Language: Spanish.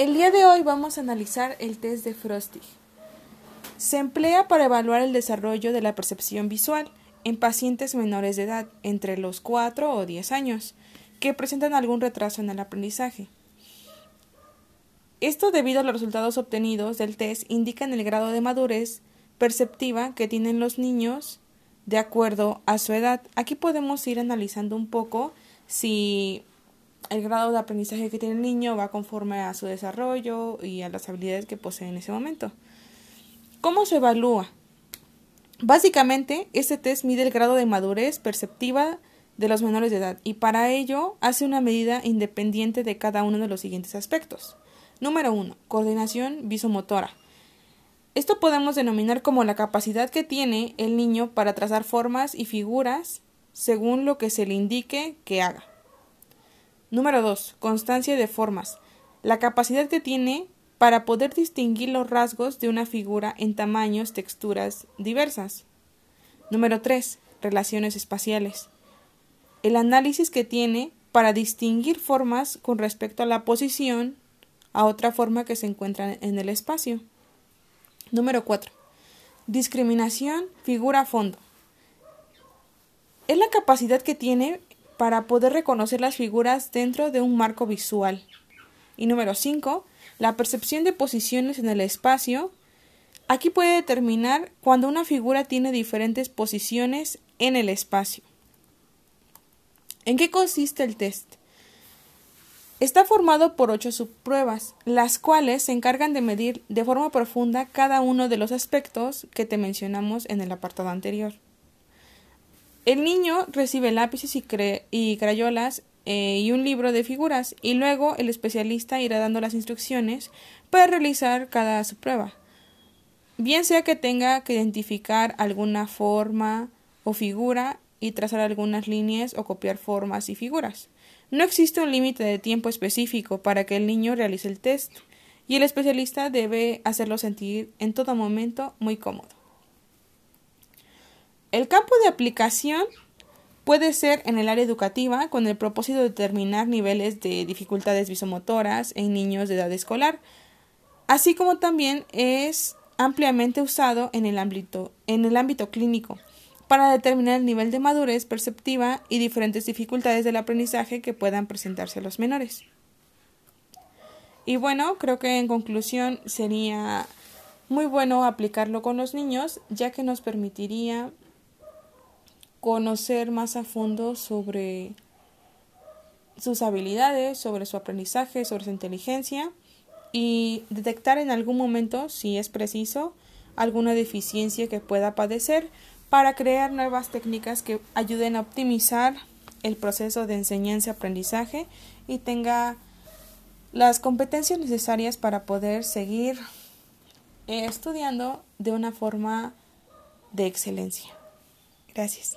El día de hoy vamos a analizar el test de Frostig. Se emplea para evaluar el desarrollo de la percepción visual en pacientes menores de edad, entre los 4 o 10 años, que presentan algún retraso en el aprendizaje. Esto debido a los resultados obtenidos del test indican el grado de madurez perceptiva que tienen los niños de acuerdo a su edad. Aquí podemos ir analizando un poco si el grado de aprendizaje que tiene el niño va conforme a su desarrollo y a las habilidades que posee en ese momento. ¿Cómo se evalúa? Básicamente, este test mide el grado de madurez perceptiva de los menores de edad y para ello hace una medida independiente de cada uno de los siguientes aspectos. Número 1. Coordinación visomotora. Esto podemos denominar como la capacidad que tiene el niño para trazar formas y figuras según lo que se le indique que haga. Número 2. Constancia de formas. La capacidad que tiene para poder distinguir los rasgos de una figura en tamaños, texturas diversas. Número 3. Relaciones espaciales. El análisis que tiene para distinguir formas con respecto a la posición a otra forma que se encuentra en el espacio. Número 4. Discriminación figura-fondo. Es la capacidad que tiene para poder reconocer las figuras dentro de un marco visual. Y número 5, la percepción de posiciones en el espacio. Aquí puede determinar cuando una figura tiene diferentes posiciones en el espacio. ¿En qué consiste el test? Está formado por ocho subpruebas, las cuales se encargan de medir de forma profunda cada uno de los aspectos que te mencionamos en el apartado anterior. El niño recibe lápices y, crayolas eh, y un libro de figuras y luego el especialista irá dando las instrucciones para realizar cada prueba. Bien sea que tenga que identificar alguna forma o figura y trazar algunas líneas o copiar formas y figuras. No existe un límite de tiempo específico para que el niño realice el test y el especialista debe hacerlo sentir en todo momento muy cómodo. El campo de aplicación puede ser en el área educativa con el propósito de determinar niveles de dificultades visomotoras en niños de edad escolar, así como también es ampliamente usado en el ámbito, en el ámbito clínico para determinar el nivel de madurez perceptiva y diferentes dificultades del aprendizaje que puedan presentarse a los menores. Y bueno, creo que en conclusión sería muy bueno aplicarlo con los niños, ya que nos permitiría conocer más a fondo sobre sus habilidades, sobre su aprendizaje, sobre su inteligencia y detectar en algún momento, si es preciso, alguna deficiencia que pueda padecer para crear nuevas técnicas que ayuden a optimizar el proceso de enseñanza-aprendizaje y tenga las competencias necesarias para poder seguir estudiando de una forma de excelencia. Gracias.